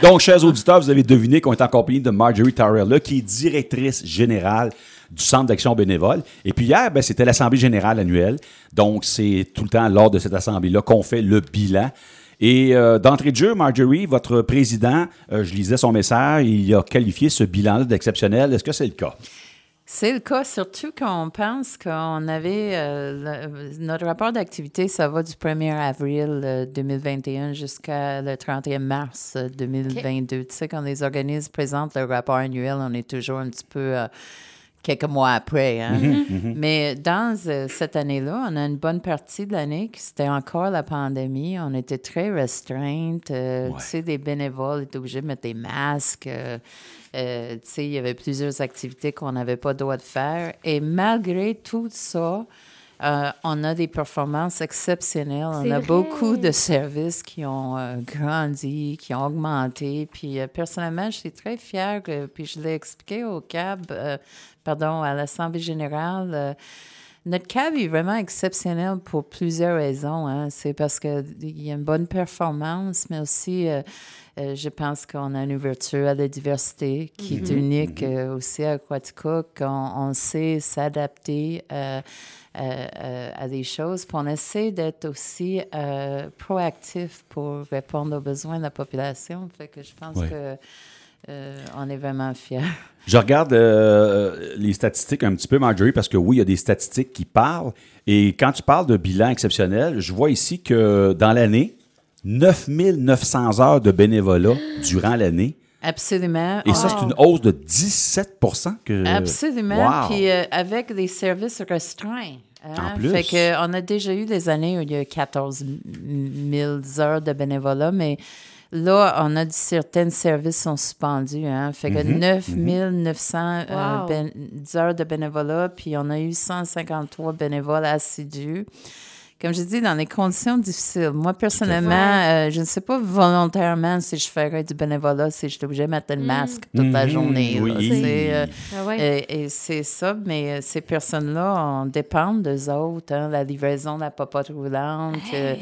Donc, chers auditeurs, vous avez deviné qu'on est en compagnie de Marjorie Tarrella, qui est directrice générale du Centre d'action bénévole. Et puis hier, ben, c'était l'Assemblée générale annuelle. Donc, c'est tout le temps lors de cette assemblée-là qu'on fait le bilan. Et euh, d'entrée de jeu, Marjorie, votre président, euh, je lisais son message, il a qualifié ce bilan-là d'exceptionnel. Est-ce que c'est le cas? C'est le cas, surtout quand on pense qu'on avait euh, le- notre rapport d'activité, ça va du 1er avril euh, 2021 jusqu'à le 31 mars euh, 2022. Tu sais, quand les organismes présentent leur rapport annuel, on est toujours un petit peu euh, quelques mois après. hein. Mais dans euh, cette année-là, on a une bonne partie de l'année qui c'était encore la pandémie. On était très restreintes. euh, Ouais. Tu sais, des bénévoles étaient obligés de mettre des masques. euh, tu sais, il y avait plusieurs activités qu'on n'avait pas le droit de faire. Et malgré tout ça, euh, on a des performances exceptionnelles. On a vrai. beaucoup de services qui ont euh, grandi, qui ont augmenté. Puis euh, personnellement, je suis très fière. puis je l'ai expliqué au CAB, pardon, à l'Assemblée générale. notre CAB est vraiment exceptionnel pour plusieurs raisons. hein. C'est parce qu'il y a une bonne performance, mais aussi, euh, je pense qu'on a une ouverture à la diversité qui est unique euh, aussi à Aquatica, qu'on on sait s'adapter euh, à des choses. Puis on essaie d'être aussi proactif pour répondre aux besoins de la population. Fait que je pense Ouais. que euh, on est vraiment fiers. Je regarde euh, les statistiques un petit peu, Marjorie, parce que oui, il y a des statistiques qui parlent. Et quand tu parles de bilan exceptionnel, je vois ici que dans l'année, 9900 heures de bénévolat durant l'année. Absolument. Et ça, c'est une hausse de 17 que... Absolument. Wow. Puis euh, avec des services restreints. hein. En plus. Fait que, on a déjà eu des années où il y a 14 000 heures de bénévolat, mais là, on a dit certains services sont suspendus. Hein. Fait que Mhm, 9 900 euh, Wow. ben- heures de bénévolat, puis on a eu 153 bénévoles assidus. Comme je dis, dans des conditions difficiles. Moi, personnellement, euh, je ne sais pas volontairement si je ferais du bénévolat, si j'étais obligée de mettre le masque toute la Mhm, journée. là. oui. C'est, euh, Ah ouais. et, et c'est ça, mais euh, ces personnes-là, on dépend d'eux autres. hein, la livraison de la popote roulante, euh,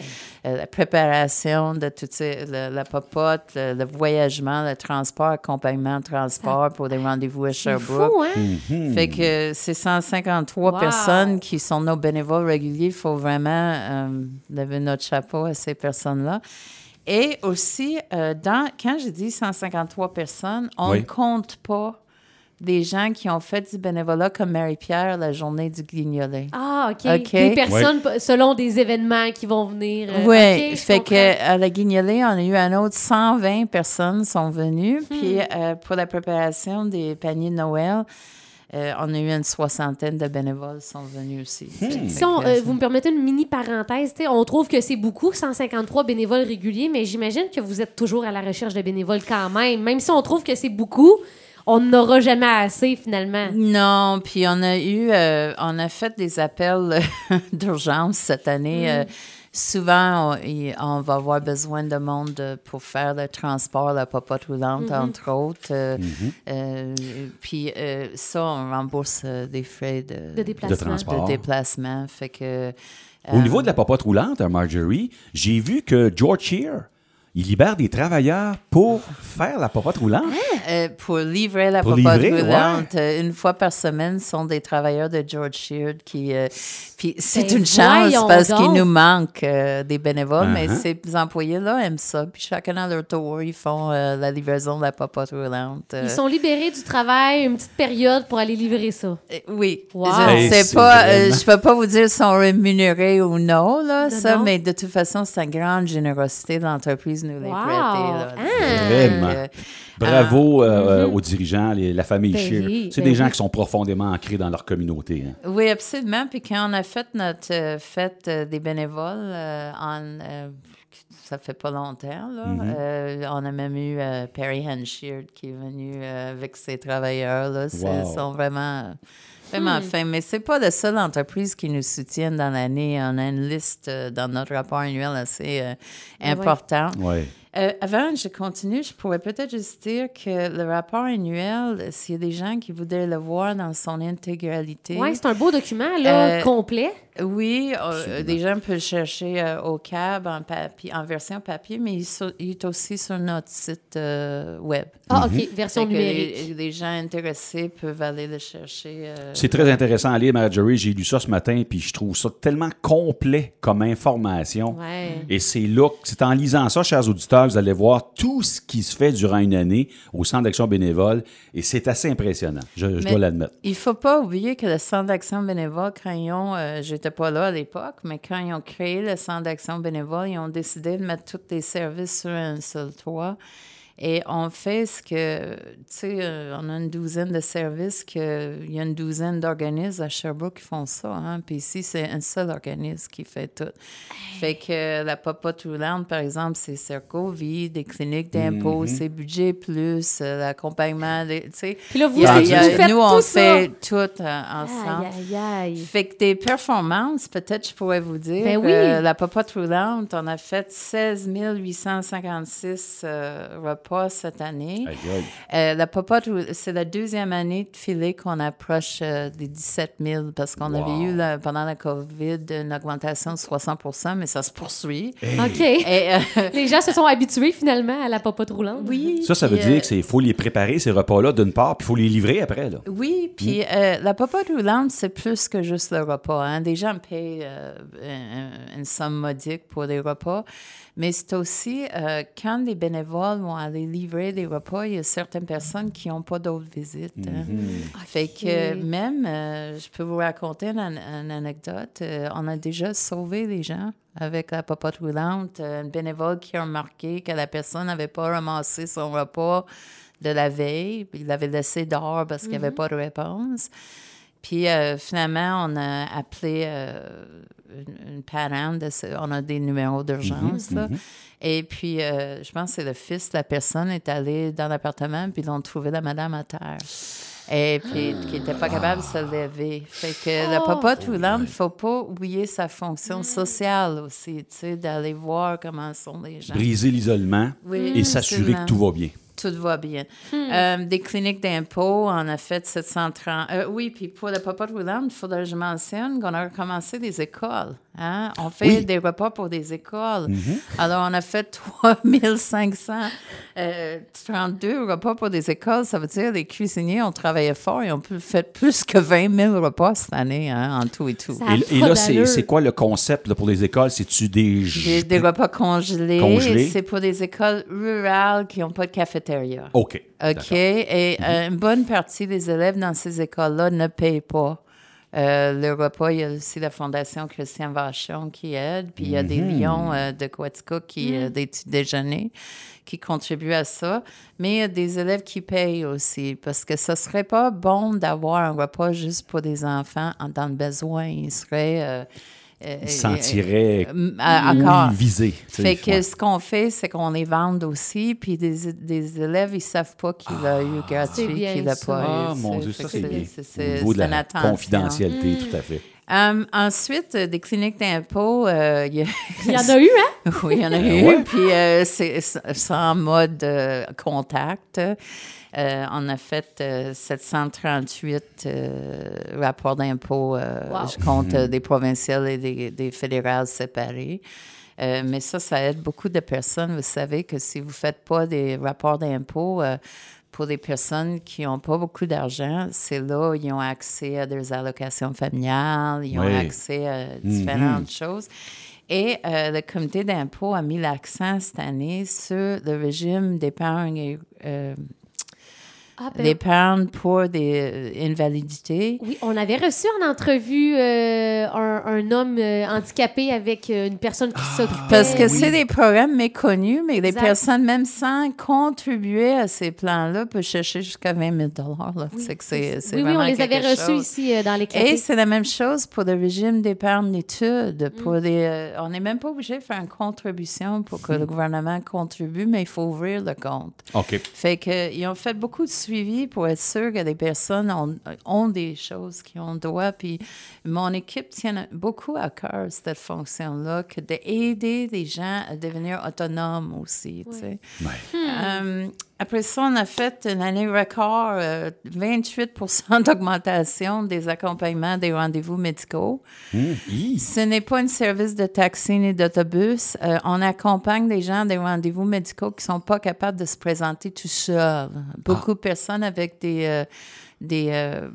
euh, la préparation de toute ces- la, la popote, le, le voyagement, le transport, accompagnement, transport pour des rendez-vous à C'est Sherbrooke. fou, hein? Mhm. Fait que c'est 153 Wow. personnes qui sont nos bénévoles réguliers. Il faut vraiment euh, lever notre chapeau à ces personnes-là. Et aussi, euh, dans, quand je dis 153 personnes, on Oui. ne compte pas des gens qui ont fait du bénévolat comme Marie-Pierre la journée du Guignolet. Ah, OK. Des personnes selon des événements qui vont venir. euh, Oui, fait que à la Guignolée, on a eu un autre 120 personnes sont venues. Hmm. Puis euh, pour la préparation des paniers de Noël, euh, on a eu une soixantaine de bénévoles sont venus aussi. Que, Si on- euh, vous me permettez une mini parenthèse, on trouve que c'est beaucoup, 153 bénévoles réguliers, mais j'imagine que vous êtes toujours à la recherche de bénévoles quand même. Même si on trouve que c'est beaucoup, on n'aura jamais assez finalement. Non, puis on a eu, euh, on a fait des appels euh, d'urgence cette année. Mm. Euh, souvent, on, y- on va avoir besoin de monde pour faire le transport, la popote roulante, Mm-hmm. entre autres. Euh, euh, puis euh, ça, on rembourse euh, des frais de, De déplacement. De déplacement. Fait que. Au niveau de la popote roulante, Marjorie, j'ai vu que George Shear, il libère des travailleurs pour faire la popote roulante. Euh, pour livrer la Pour popote livrer, roulante, euh, une fois par semaine, ce sont des travailleurs de George Sheard qui. euh, puis c'est Ben, une chance parce qu'il nous manque euh, des bénévoles, mais Uh-huh. ces employés-là aiment ça. Puis chacun à leur tour, ils font euh, la livraison de la popote roulante. euh. Ils sont libérés du travail une petite période pour aller livrer ça. Euh, Oui, Wow. je ne pas, euh, vraiment- je peux pas vous dire si sont rémunérés ou non, là, ça, non. mais de toute façon, c'est une grande générosité de l'entreprise Wow. Là. Ah. Vraiment. Euh, Bravo euh, Mhm. aux dirigeants, les- la famille Ben Shear. C'est ben des gens qui sont profondément ancrés dans leur communauté. hein. Oui, absolument. Puis quand on a fait notre euh, fête euh, des bénévoles, euh, en, euh, ça fait pas longtemps, là, Mhm. euh, on a même eu euh, Perry Hansheard qui est venu euh, avec ses travailleurs. Là. C'est- Wow. Ils sont vraiment, vraiment fins. Mais c'est pas la seule entreprise qui nous soutiennent dans l'année. On a une liste euh, dans notre rapport annuel assez euh, ouais. importante. Ouais. Euh, avant, je continue, je pourrais peut-être juste dire que le rapport annuel, s'il y a des gens qui voudraient le voir dans son intégralité. Oui, c'est un beau document, là, Euh, complet. Oui, euh, des gens peuvent le chercher euh, au CAB en, papier, en version papier, mais il, so- il est aussi sur notre site euh, web. Ah, OK, version Fait que numérique. Les, les gens intéressés peuvent aller le chercher. euh, C'est très intéressant à lire, Marjorie. J'ai lu ça ce matin, puis je trouve ça tellement complet comme information. Ouais. Et c'est là, que- c'est en lisant ça, chers auditeurs, vous allez voir tout ce qui se fait durant une année au Centre d'action bénévole. Et c'est assez impressionnant, je, dois l'admettre. Il faut pas oublier que le Centre d'action bénévole, quand ils j'étais pas là à l'époque, mais quand ils ont créé le Centre d'action bénévole, ils ont décidé de mettre tous les services sur un seul toit. Et on fait ce que, tu sais, euh, on a une douzaine de services, que, il y a une douzaine d'organismes à Sherbrooke qui font ça. Hein? Puis ici, c'est un seul organisme qui fait tout. Fait que la Popote roulante, par exemple, c'est Cercovie, des cliniques d'impôts, Mhm. c'est Budget Plus, euh, l'accompagnement, tu sais. Puis là, vous, a- a- vous faites nous, tout on ça. fait tout euh, ensemble. Aïe, aïe, aïe. Fait que des performances, peut-être je pourrais vous dire. Ben oui. euh, la popote roulante, on a fait 16 856 euh, repas cette année. Euh, la popote, c'est la deuxième année de filet qu'on approche euh, des 17 000 parce qu'on Wow. avait eu là, pendant la COVID une augmentation de 60% mais ça se poursuit. OK. Et, euh, Les gens se sont habitués finalement à la popote roulante. oui. Ça, ça veut euh, dire qu'il faut les préparer, ces repas-là, d'une part, puis il faut les livrer après. Là. Oui, puis euh, la popote roulante, c'est plus que juste le repas. Hein. Des gens payent euh, un- une somme modique pour des repas, mais c'est aussi euh, quand les bénévoles vont aller livrer des repas, il y a certaines personnes qui n'ont pas d'autres visites. hein. Fait que même, euh, je peux vous raconter une, an- une anecdote. Euh, on a déjà sauvé des gens avec la popote roulante. Euh, un bénévole qui a remarqué que la personne n'avait pas ramassé son repas de la veille, puis il l'avait laissé dehors parce qu'il n'y avait pas de réponse. Puis euh, finalement, on a appelé euh, une, une parent, de ce- on a des numéros d'urgence. là. Et puis, euh, je pense que c'est le fils de la personne est allé dans l'appartement, puis ils ont trouvé la madame à terre. Et puis, qui n'était pas capable de se lever. Fait que la Oh. popote roulante, il ne faut pas oublier sa fonction sociale aussi, tu sais, d'aller voir comment sont les gens. Briser l'isolement Oui, et s'assurer que tout va bien. Tout va bien. Euh, des cliniques d'impôts, on a fait 730. euh, oui, puis pour le popote roulante, il faudrait que je mentionne qu'on a recommencé des écoles. Hein? On fait Oui. des repas pour des écoles. Alors, on a fait 3532 repas pour des écoles. Ça veut dire les cuisiniers ont travaillé fort et ont fait plus que 20 000 repas cette année, hein, en tout et tout. Et, et là, c'est quoi le concept là, pour les écoles? C'est-tu des... Des, des repas congelés. Congelés? C'est pour des écoles rurales qui n'ont pas de cafétéria. OK. OK. Et euh, une bonne partie des élèves dans ces écoles-là ne payent pas. euh, le repas, il y a aussi la Fondation Christian Vachon qui aide, puis il y a des Lions euh, de Quetzalcoatl qui euh, des petits déjeuners qui contribuent à ça. Mais il y a des élèves qui payent aussi, parce que ce serait pas bon d'avoir un repas juste pour des enfants en- dans le besoin. Ils seraient... euh, euh, sentiraient euh, à- encore. oui, visés. tu sais, Fait que ouais. ce qu'on fait, c'est qu'on les vend aussi, puis des, des élèves, ils savent pas qu'il a eu C'est gratuit, qu'il a ça. pas eu. Ah, mon. Dieu, ça, c'est bien. c'est- de la attention. confidentialité, tout à fait. Hum, ensuite, euh, des cliniques d'impôts, euh, il y a- Il y en a eu, hein? oui, il y en a Ben eu. ouais. Puis euh, c'est c'est en mode euh, contact. Euh, on a fait euh, 738 euh, rapports d'impôts. euh, Wow. Je compte euh, des provinciales et des, des fédérales séparés. Euh, mais ça, ça aide beaucoup de personnes. Vous savez que si vous ne faites pas des rapports d'impôts euh, pour des personnes qui n'ont pas beaucoup d'argent, c'est là où ils ont accès à des allocations familiales, ils ont Oui. accès à différentes choses. Et euh, le comité d'impôt a mis l'accent cette année sur le régime d'épargne et, euh, Ah, ben, l'épargne pour des euh, invalidités. Oui, on avait reçu en entrevue euh, un, un homme euh, handicapé avec euh, une personne qui s'occupait. Parce que oui. c'est des programmes méconnus, mais les personnes, même sans contribuer à ces plans-là, peuvent chercher jusqu'à 20 000 là. Tu Oui, sais que c'est c'est oui, oui, on les avait reçus chose. ici euh, dans les Et cafés. c'est la même chose pour le régime d'épargne d'études. Mm. Pour les, euh, on n'est même pas obligé de faire une contribution pour que le gouvernement contribue, mais il faut ouvrir le compte. OK. Fait que, ils ont fait beaucoup de suivi pour être sûr que les personnes ont, ont des choses qui ont droit. Puis mon équipe tient beaucoup à cœur cette fonction-là, que d'aider les gens à devenir autonomes aussi. tu sais. Ouais. Euh, après ça, on a fait une année record, euh, 28% d'augmentation des accompagnements des rendez-vous médicaux. Hi. Ce n'est pas un service de taxi ni d'autobus. Euh, on accompagne des gens à des rendez-vous médicaux qui sont pas capables de se présenter tout seuls. Beaucoup de personnes avec des, euh, des, euh,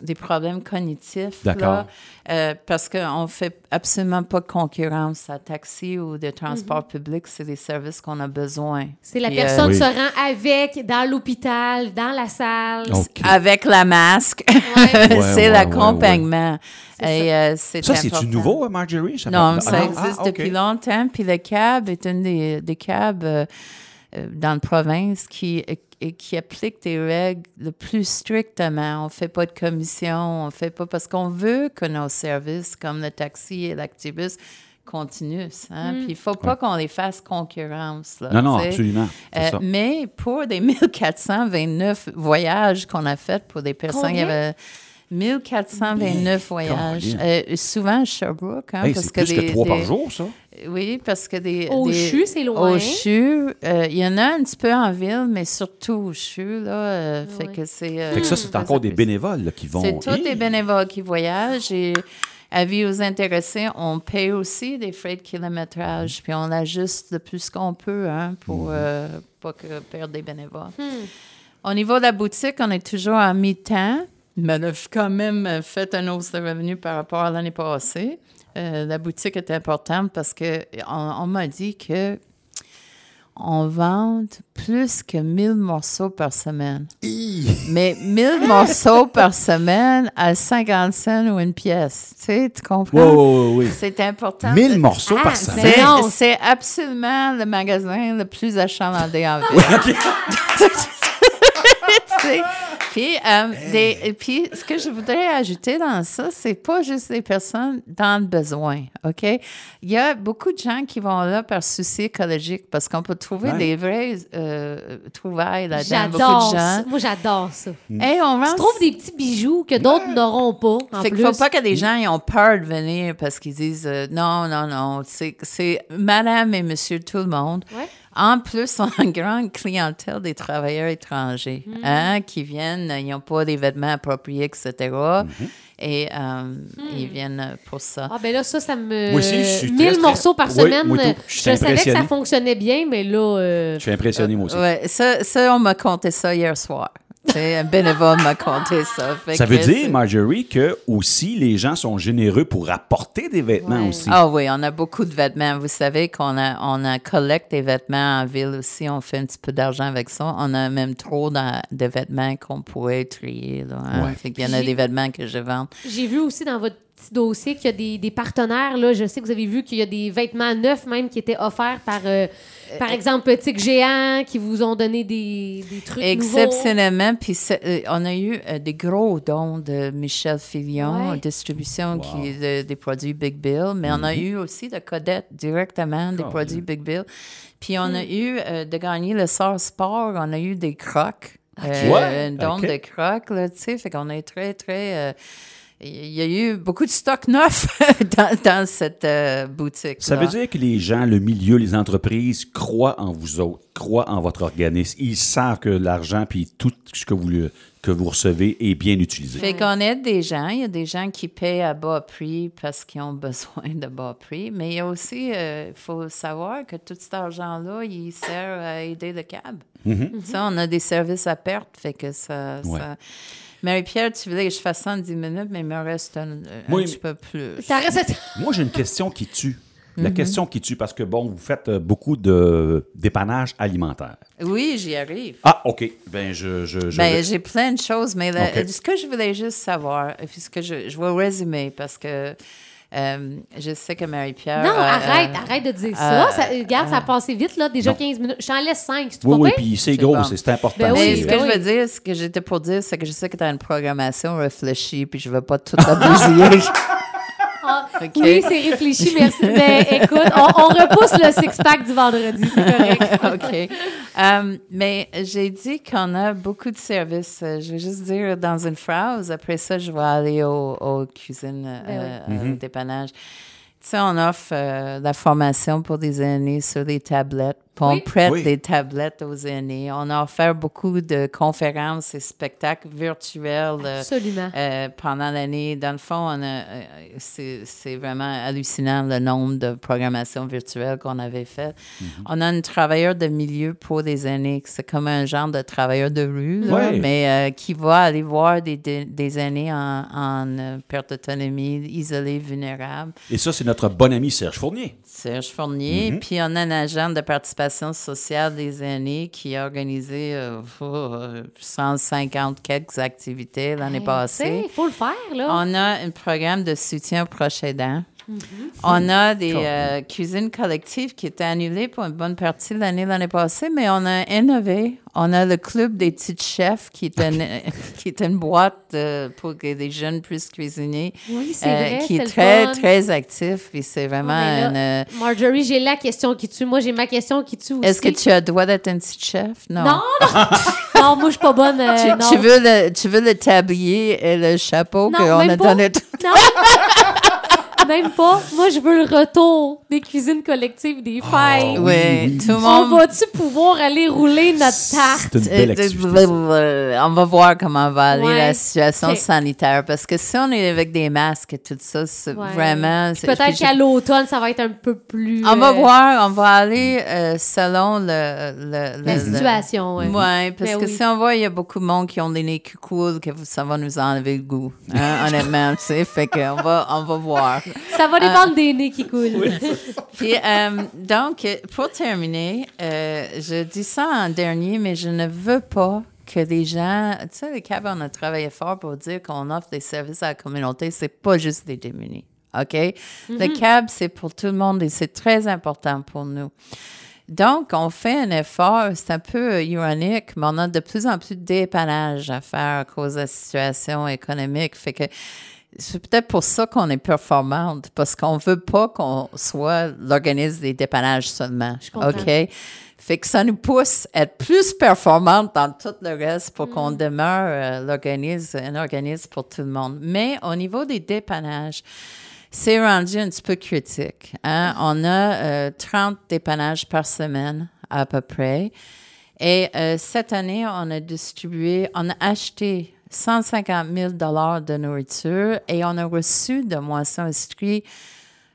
des problèmes cognitifs. D'accord. euh, parce qu'on ne fait absolument pas de concurrence à taxi ou de transport public. C'est des services qu'on a besoin. C'est la Puis, euh, personne Oui. se rend avec dans l'hôpital, dans la salle. OK. Avec la masque. Ouais. c'est Ouais, l'accompagnement. C'est euh, Ça, c'est-tu nouveau, Marjorie? Ça Non, ça Ah, existe ah, depuis longtemps. Puis le CAB est une des, des CAB euh, euh, dans la province qui, et qui applique des règles le plus strictement. On ne fait pas de commission, on fait pas parce qu'on veut que nos services comme le taxi et l'actibus continuent. Hein? Puis il ne faut pas qu'on les fasse concurrence. là, Non, non, tu sais. absolument. Euh, mais pour des 1429 voyages qu'on a faits pour des personnes, y Combien? Avait 1429 voyages. Euh, souvent à Sherbrooke. Hein, Hey, parce c'est plus que des- trois par jour, ça. Oui, parce que des. Au des- CHU, c'est loin. Au CHU, euh, il y en a un petit peu en ville, mais surtout au CHU, là. euh, Fait que c'est. euh, Fait que ça, c'est encore des bénévoles là, qui vont. c'est tous Hi. des bénévoles qui voyagent et avis aux intéressés, on paye aussi des frais de kilométrage, puis on ajuste le plus qu'on peut hein, pour euh, pas que perdre des bénévoles. Au niveau de la boutique, on est toujours en mi-temps, mais on a quand même euh, fait un hausse de revenus par rapport à l'année passée. Euh, la boutique est importante parce que on, on m'a dit que on vend plus que 1000 morceaux par semaine. Hi. Mais 1000 morceaux par semaine à 50 cents ou une pièce. Tu sais, tu comprends? Ouais, ouais, ouais. C'est important. 1000 de- morceaux Ah, par c'est- semaine. C'est absolument le magasin le plus achalandé en ville. Tu sais, Puis, euh, des- et puis, ce que je voudrais ajouter dans ça, c'est pas juste les personnes dans le besoin, OK? Il y a beaucoup de gens qui vont là par souci écologique parce qu'on peut trouver Ouais. des vraies euh, trouvailles là-dedans. J'adore ça. gens. Moi, j'adore ça. Hey, on Tu vend trouves des petits bijoux que d'autres n'auront pas, en fait plus. qu'il faut pas que des gens ils ont peur de venir parce qu'ils disent euh, non, non, non. C'est, c'est madame et monsieur tout le monde. Ouais. En plus, on a une grande clientèle des travailleurs étrangers Mm. hein, qui viennent, ils n'ont pas des vêtements appropriés, etc. Et euh, ils viennent pour ça. Ah, ben là, ça, ça me. Moi aussi, je suis 1000 très, très- morceaux par Oui, semaine. Je savais que ça fonctionnait bien, mais là. euh, Je suis impressionné, moi aussi. Ouais, ça, ça, on m'a conté ça hier soir. Sais, un bénévole m'a conté ça. Fait Ça que veut dire, c'est- Marjorie, que aussi les gens sont généreux pour apporter des vêtements Ouais. aussi. Ah oui, on a beaucoup de vêtements. Vous savez qu'on a, on a collecte des vêtements en ville aussi. On fait un petit peu d'argent avec ça. On a même trop dans- de vêtements qu'on pourrait trier. Là, hein. Ouais. Fait qu'il y en a des vêtements que je vends. J'ai vu aussi dans votre petit dossier qu'il y a des, des partenaires. Là, je sais que vous avez vu qu'il y a des vêtements neufs même qui étaient offerts par, euh, par exemple, Petit Géant, qui vous ont donné des, des trucs. Exceptionnellement. Puis euh, on a eu euh, des gros dons de Michel Filion, Ouais. distribution Wow. qui est de- des produits Big Bill. Mais on a eu aussi de Codette directement des Colin. produits Big Bill. Puis on a eu euh, de gagner le sort sport. On a eu des crocs. Euh, Ouais, un don ok. de crocs, là, tu sais. Fait qu'on est très, très. euh, il y a eu beaucoup de stock neuf dans, dans cette euh, boutique. Ça veut dire que les gens, le milieu, les entreprises croient en vous autres, croient en votre organisme. Ils savent que l'argent puis tout ce que vous, le- que vous recevez est bien utilisé. Fait qu'on aide des gens. Il y a des gens qui paient à bas prix parce qu'ils ont besoin de bas prix. Mais il y a aussi, euh, il faut savoir que tout cet argent-là, il sert à aider le cab. Ça, on a des services à perte. Fait que ça. Ouais. ça- Marie-Pierre, tu voulais que je fasse ça en 10 minutes, mais il me reste un, un Oui, petit peu plus. Ça reste- Moi, j'ai une question qui tue. La Mhm. question qui tue, parce que, bon, vous faites euh, beaucoup de dépannage alimentaire. Oui, j'y arrive. Ah, OK. Ben, je... je, je Ben, j'ai plein de choses, mais la- OK. ce que je voulais juste savoir, et puis ce que je, je vais résumer parce que euh, je sais que Marie-Pierre. Non, euh, arrête, euh, arrête de dire ça. euh, ça. Regarde, ça a passé vite, là. Déjà Non. 15 minutes. Je t'en laisse 5, c'est Oui, pas oui, bien? puis c'est gros, bon. c'est c'est important. Ben oui, ce que ben je oui. veux dire, ce que j'étais pour dire, c'est que je sais que tu as une programmation réfléchie, puis je veux pas tout la Ah. Oui, c'est réfléchi, merci. Mais écoute, on, on repousse le six-pack du vendredi, c'est correct. OK. Euh, mais j'ai dit qu'on a beaucoup de services. Je vais juste dire dans une phrase. Après ça, je vais aller au- aux cuisines, euh, Ben au dépannage. Tu sais, on offre euh, la formation pour des aînés sur les tablettes. Puis on Oui. prête Oui. des tablettes aux aînés. On a offert beaucoup de conférences et spectacles virtuels. euh, Absolument. euh, pendant l'année. Dans le fond, on a, euh, c'est, c'est vraiment hallucinant le nombre de programmations virtuelles qu'on avait fait. On a un travailleur de milieu pour des aînés. C'est comme un genre de travailleur de rue, là, mais euh, qui va aller voir des, des, des aînés en, en, perte d'autonomie, isolés, vulnérables. Et ça, c'est notre bon ami Serge Fournier. Serge Fournier. Puis on a un agent de participation sociale des aînés qui a organisé euh, oh, euh, 150 quelques activités l'année passée. Il faut le faire, là. On a un programme de soutien aux proches aidants. On a des Cool. euh, cuisines collectives qui étaient annulées pour une bonne partie de l'année l'année passée, mais on a innové. On a le club des petites chefs qui est une, qui est une boîte euh, pour que des jeunes puissent cuisiner. Oui, c'est euh, vrai, qui est très, fun. très actif. Puis c'est vraiment une, euh, Marjorie, j'ai la question qui tue. Moi, j'ai ma question qui tue aussi. Est-ce que tu as le droit d'être une petite chef? Non. Non, non. non, moi, je suis pas bonne. Tu, non. tu veux le, tu veux le tablier et le chapeau qu'on a donné? Non. Même pas. Moi, je veux le retour des cuisines collectives des fêtes. Oui, oui. tout le On monde. va-tu pouvoir aller rouler notre tarte? C'est une belle Euh, activité. euh, On va voir comment va aller Ouais. la situation sanitaire. Parce que si on est avec des masques et tout ça, c'est Ouais. vraiment. Peut-être qu'à l'automne, ça va être un peu plus. On va euh, voir, on va aller euh, selon le, le- La le- situation, ouais. Parce Ben que oui. si on voit, il y a beaucoup de monde qui ont des nez qui coulent, que ça va nous enlever le goût. hein, honnêtement, tu sais. Fait qu'on va, on va voir. Ça va dépendre des nez qui coulent. Puis, euh, donc, euh, pour terminer, euh, je dis ça en dernier, mais je ne veux pas que les gens. Tu sais, les CAB, on a travaillé fort pour dire qu'on offre des services à la communauté. C'est pas juste des démunis. OK? Le CAB, c'est pour tout le monde et c'est très important pour nous. Donc, on fait un effort, c'est un peu euh, ironique, mais on a de plus en plus de dépannage à faire à cause de la situation économique. Fait que c'est peut-être pour ça qu'on est performante, parce qu'on veut pas qu'on soit l'organisme des dépannages seulement. comprends. OK? Fait que ça nous pousse à être plus performante dans tout le reste pour qu'on demeure euh, l'organisme, un organisme pour tout le monde. Mais au niveau des dépannages, c'est rendu un petit peu critique. hein? On a euh, 30 dépannages par semaine à peu près. Et euh, cette année, on a distribué, on a acheté 150 000 de nourriture et on a reçu de Moisson Estrie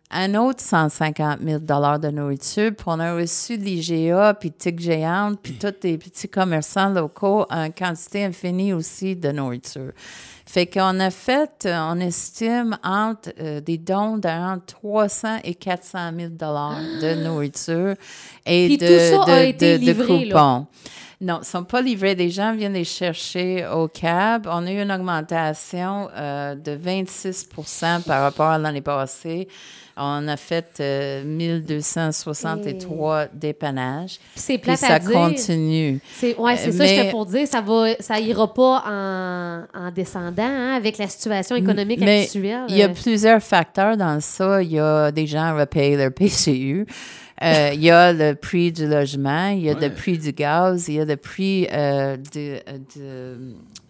un autre 150 000 de nourriture. Puis on a reçu de l'IGA, puis TIC Géante, puis tous les petits commerçants locaux, une quantité infinie aussi de nourriture. Fait qu'on a fait, euh, on estime, entre euh, des dons d'entre 300 et 400 000 de nourriture et Puis de, tout ça de, a été de- de livré, là. Non, ils ne sont pas livrés. Des gens viennent les chercher au cab. On a eu une augmentation euh, de 26% par rapport à l'année passée. On a fait euh, 1263 dépannages. Puis c'est Puis plate à ça dire. continue. C'est, ouais, c'est ça, mais- j'étais pour dire. Ça va, ça ira pas en, en descendant hein, avec la situation économique Mais actuelle. il y a Euh, plusieurs facteurs dans ça. Il y a des gens qui repayent leur PCU. Euh, il y a le prix du logement, il y a le prix du gaz, il y a le prix euh, de, de-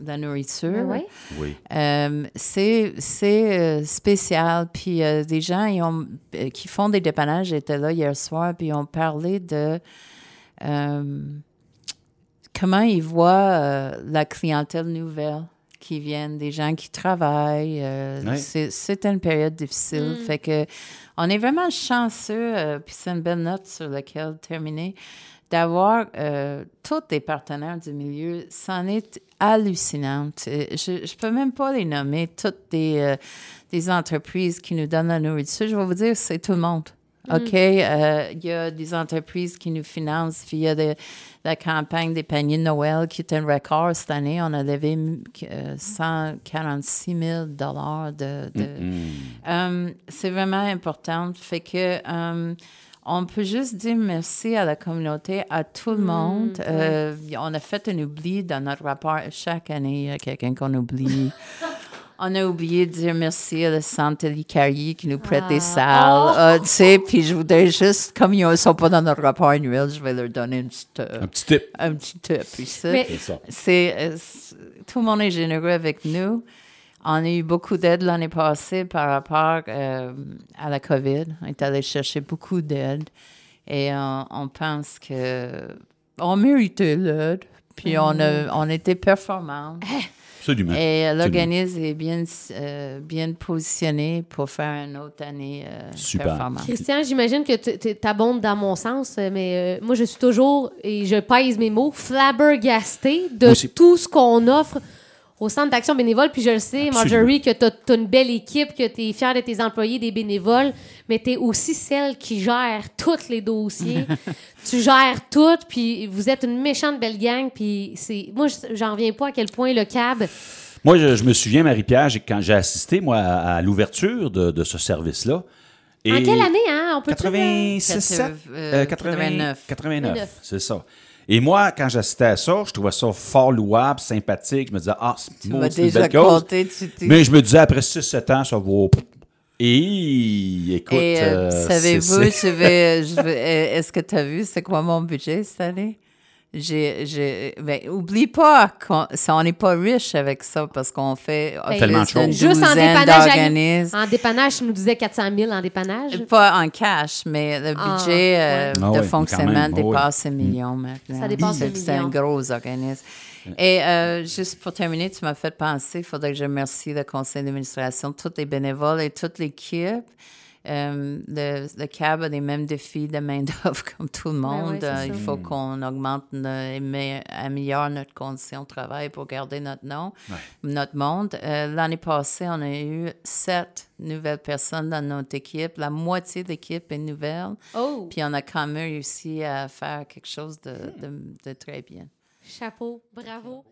de la nourriture. ouais? Oui. Euh, c'est c'est spécial. Puis euh, des gens ils ont, euh, qui font des dépannages étaient là hier soir, puis ils ont parlé de euh, comment ils voient euh, la clientèle nouvelle qui viennent, des gens qui travaillent. euh, c'est- une période difficile. Fait que on est vraiment chanceux, euh, puis c'est une belle note sur laquelle terminer, d'avoir euh, tous les partenaires du milieu. C'en est hallucinante. Euh, Je ne peux même pas les nommer, toutes des, euh, des entreprises qui nous donnent la nourriture. Je vais vous dire, c'est tout le monde. OK? Euh, Il y a des entreprises qui nous financent via de- la campagne des paniers de Noël qui est un record cette année. On a levé euh, 146 000 de, de, c'est vraiment important. Fait que on peut juste dire merci à la communauté, à tout le monde. Euh, on a fait un oubli dans notre rapport. Chaque année, il y a quelqu'un qu'on oublie. On a oublié de dire merci à la Santé Licari qui nous prête des Ah. salles. Oh. euh, tu sais, puis je voudrais juste, comme ils ne sont pas dans notre rapport annuel, je vais leur donner une petite, euh, Un petit tip. un petit tip. Puis ça, Mais- C'est ça. c'est, euh, c'est- tout le monde est généreux avec nous. On a eu beaucoup d'aide l'année passée par rapport euh, à la COVID. On est allé chercher beaucoup d'aide et euh, on pense que on méritait l'aide. Puis on a, on était performants. Absolument. Et euh, l'organisme est bien, euh, bien positionné pour faire une autre année euh, Super. performante. Christian, j'imagine que tu t'abondes dans mon sens, mais euh, moi, je suis toujours, et je pèse mes mots, flabbergasté de tout ce qu'on offre au Centre d'action bénévole. Puis je le sais, Absolument. Marjorie, que tu as, une belle équipe, que tu es fière de tes employés, des bénévoles, mais tu es aussi celle qui gère tous les dossiers. tu gères tout, puis vous êtes une méchante belle gang. Puis c'est moi, je- j'en reviens pas à quel point le CAB... Moi, je, je me souviens, Marie-Pierre, quand j'ai assisté, moi, à, à l'ouverture de, de ce service-là. En quelle année, hein? On peut 86, Quatre- euh, 89. 89, 89. c'est ça. Et moi, quand j'assistais à ça, je trouvais ça fort louable, sympathique. Je me disais, ah, c'est une belle cause. compté. Mais je me disais, après 6-7 ans, ça vaut. Et écoute. Euh, euh, savez-vous, euh, est-ce que tu as vu c'est quoi mon budget cette année? J'ai, j'ai, ben, oublie pas qu'on ça, on n'est pas riche avec ça parce qu'on fait office Tellement choses. Juste en dépannage, à- en dépannage, tu nous disais 400 000 en dépannage. Pas en cash, mais le Ah, budget euh, ouais. Ah de fonctionnement ah dépasse un million maintenant. Ça dépasse C'est- un C'est un million. gros organisme. Et euh, juste pour terminer, tu m'as fait penser, il faudrait que je remercie le conseil d'administration, tous les bénévoles et toute l'équipe. Euh, le, le CAB a les mêmes défis de main-d'œuvre comme tout le monde. ouais, c'est Euh, il faut qu'on augmente et améliore notre condition de travail pour garder notre nom, notre monde. Euh, L'année passée, on a eu sept nouvelles personnes dans notre équipe. La moitié de l'équipe est nouvelle. Oh, Puis on a quand même réussi à faire quelque chose de, de- de très bien. chapeau, bravo.